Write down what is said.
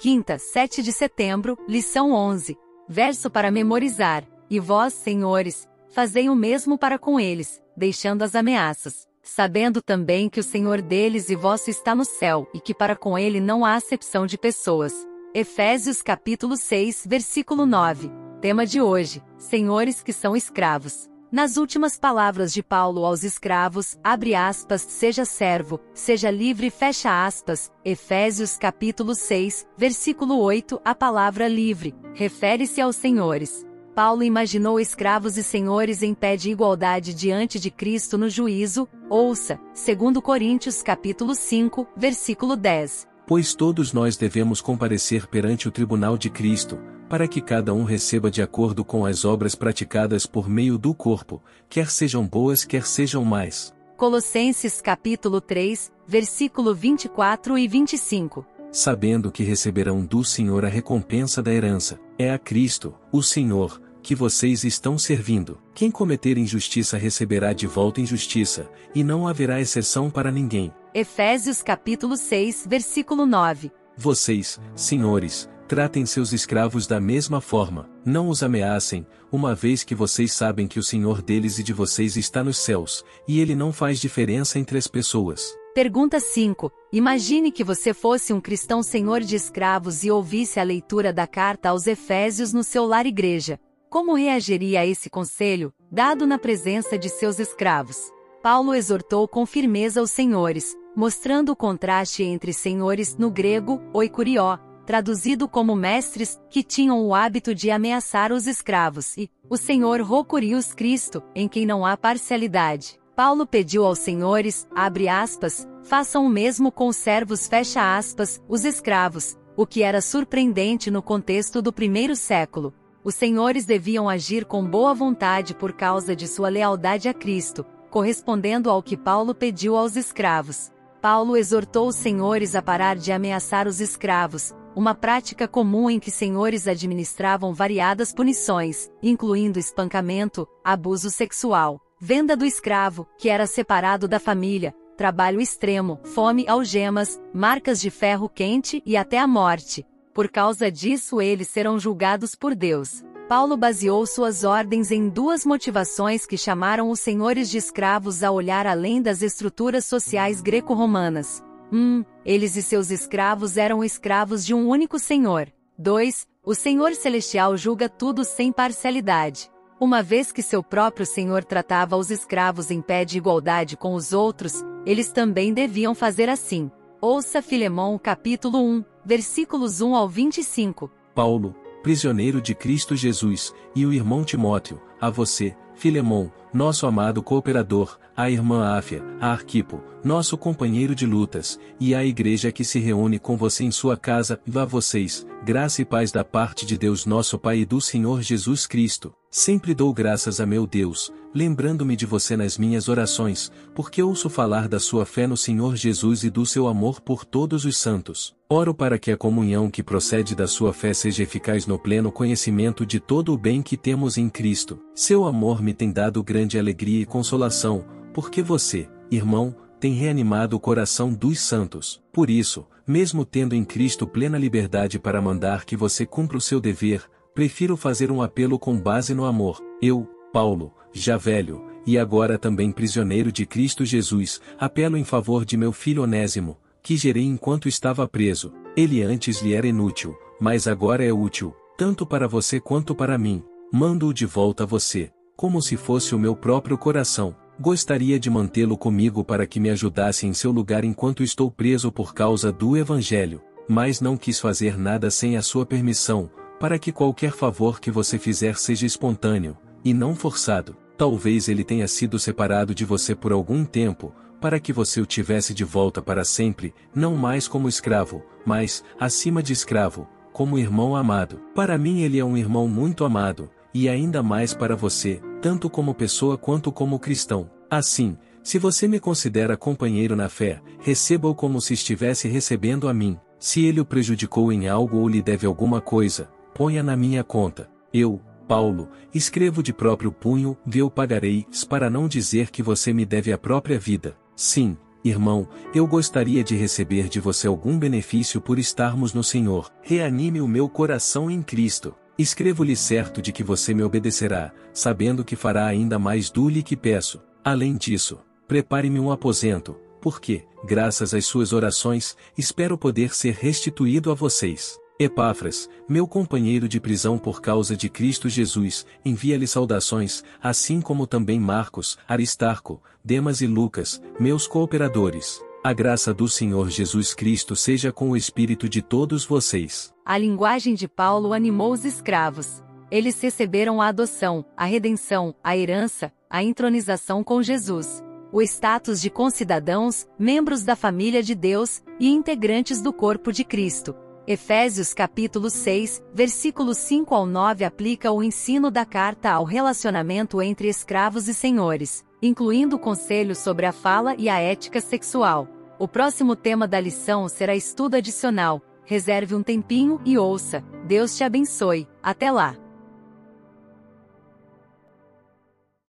Quinta, 7 de setembro, lição 11. Verso para memorizar. E vós, senhores, fazei o mesmo para com eles, deixando as ameaças, sabendo também que o Senhor deles e vosso está no céu, e que para com ele não há acepção de pessoas. Efésios capítulo 6, versículo 9. Tema de hoje: Senhores que são escravos. Nas últimas palavras de Paulo aos escravos, abre aspas, seja servo, seja livre, fecha aspas, Efésios capítulo 6, versículo 8, a palavra livre, refere-se aos senhores. Paulo imaginou escravos e senhores em pé de igualdade diante de Cristo no juízo, ouça, segundo Coríntios capítulo 5, versículo 10. Pois todos nós devemos comparecer perante o tribunal de Cristo, para que cada um receba de acordo com as obras praticadas por meio do corpo, quer sejam boas quer sejam mais. Colossenses capítulo 3, versículo 24 e 25. Sabendo que receberão do Senhor a recompensa da herança, é a Cristo, o Senhor, que vocês estão servindo. Quem cometer injustiça receberá de volta injustiça, e não haverá exceção para ninguém. Efésios capítulo 6, versículo 9. Vocês, senhores, Tratem seus escravos da mesma forma, não os ameacem, uma vez que vocês sabem que o Senhor deles e de vocês está nos céus, e ele não faz diferença entre as pessoas. Pergunta 5. Imagine que você fosse um cristão senhor de escravos e ouvisse a leitura da carta aos Efésios no seu lar igreja. Como reagiria a esse conselho, dado na presença de seus escravos? Paulo exortou com firmeza os senhores, mostrando o contraste entre senhores no grego, oikurió, traduzido como mestres, que tinham o hábito de ameaçar os escravos, e o Senhor Rocurius Cristo, em quem não há parcialidade. Paulo pediu aos senhores, abre aspas, façam o mesmo com os servos, fecha aspas, os escravos, o que era surpreendente no contexto do primeiro século. Os senhores deviam agir com boa vontade por causa de sua lealdade a Cristo, correspondendo ao que Paulo pediu aos escravos. Paulo exortou os senhores a parar de ameaçar os escravos, uma prática comum em que senhores administravam variadas punições, incluindo espancamento, abuso sexual, venda do escravo, que era separado da família, trabalho extremo, fome, algemas, marcas de ferro quente e até a morte. Por causa disso, eles serão julgados por Deus. Paulo baseou suas ordens em duas motivações que chamaram os senhores de escravos a olhar além das estruturas sociais greco-romanas. Hum, eles e seus escravos eram escravos de um único Senhor. 2. O Senhor Celestial julga tudo sem parcialidade. Uma vez que seu próprio Senhor tratava os escravos em pé de igualdade com os outros, eles também deviam fazer assim. Ouça Filemão capítulo 1, versículos 1 ao 25. Paulo, prisioneiro de Cristo Jesus, e o irmão Timóteo, a você, Filemão, nosso amado cooperador, a irmã Áfia, a Arquipo, nosso companheiro de lutas, e a igreja que se reúne com você em sua casa, vá vocês, graça e paz da parte de Deus nosso Pai e do Senhor Jesus Cristo. Sempre dou graças a meu Deus, lembrando-me de você nas minhas orações, porque ouço falar da sua fé no Senhor Jesus e do seu amor por todos os santos. Oro para que a comunhão que procede da sua fé seja eficaz no pleno conhecimento de todo o bem que temos em Cristo. Seu amor me tem dado grande alegria e consolação, porque você, irmão, tem reanimado o coração dos santos. Por isso, mesmo tendo em Cristo plena liberdade para mandar que você cumpra o seu dever, prefiro fazer um apelo com base no amor. Eu, Paulo, já velho, e agora também prisioneiro de Cristo Jesus, apelo em favor de meu filho Onésimo, que gerei enquanto estava preso. Ele antes lhe era inútil, mas agora é útil, tanto para você quanto para mim. Mando-o de volta a você, como se fosse o meu próprio coração. Gostaria de mantê-lo comigo para que me ajudasse em seu lugar enquanto estou preso por causa do Evangelho, mas não quis fazer nada sem a sua permissão, para que qualquer favor que você fizer seja espontâneo, e não forçado. Talvez ele tenha sido separado de você por algum tempo, para que você o tivesse de volta para sempre, não mais como escravo, mas, acima de escravo, como irmão amado. Para mim ele é um irmão muito amado, e ainda mais para você, tanto como pessoa quanto como cristão. Assim, se você me considera companheiro na fé, receba-o como se estivesse recebendo a mim. Se ele o prejudicou em algo ou lhe deve alguma coisa, ponha na minha conta. Eu, Paulo, escrevo de próprio punho, eu pagarei, para não dizer que você me deve a própria vida. Sim, Irmão, eu gostaria de receber de você algum benefício por estarmos no Senhor. Reanime o meu coração em Cristo. Escrevo-lhe certo de que você me obedecerá, sabendo que fará ainda mais do que peço. Além disso, prepare-me um aposento, porque, graças às suas orações, espero poder ser restituído a vocês. Epáfras, meu companheiro de prisão por causa de Cristo Jesus, envia-lhe saudações, assim como também Marcos, Aristarco, Demas e Lucas, meus cooperadores. A graça do Senhor Jesus Cristo seja com o espírito de todos vocês. A linguagem de Paulo animou os escravos. Eles receberam a adoção, a redenção, a herança, a entronização com Jesus, o status de concidadãos, membros da família de Deus e integrantes do corpo de Cristo. Efésios capítulo 6, versículos 5 ao 9 aplica o ensino da carta ao relacionamento entre escravos e senhores, incluindo conselhos sobre a fala e a ética sexual. O próximo tema da lição será estudo adicional. Reserve um tempinho e ouça. Deus te abençoe. Até lá!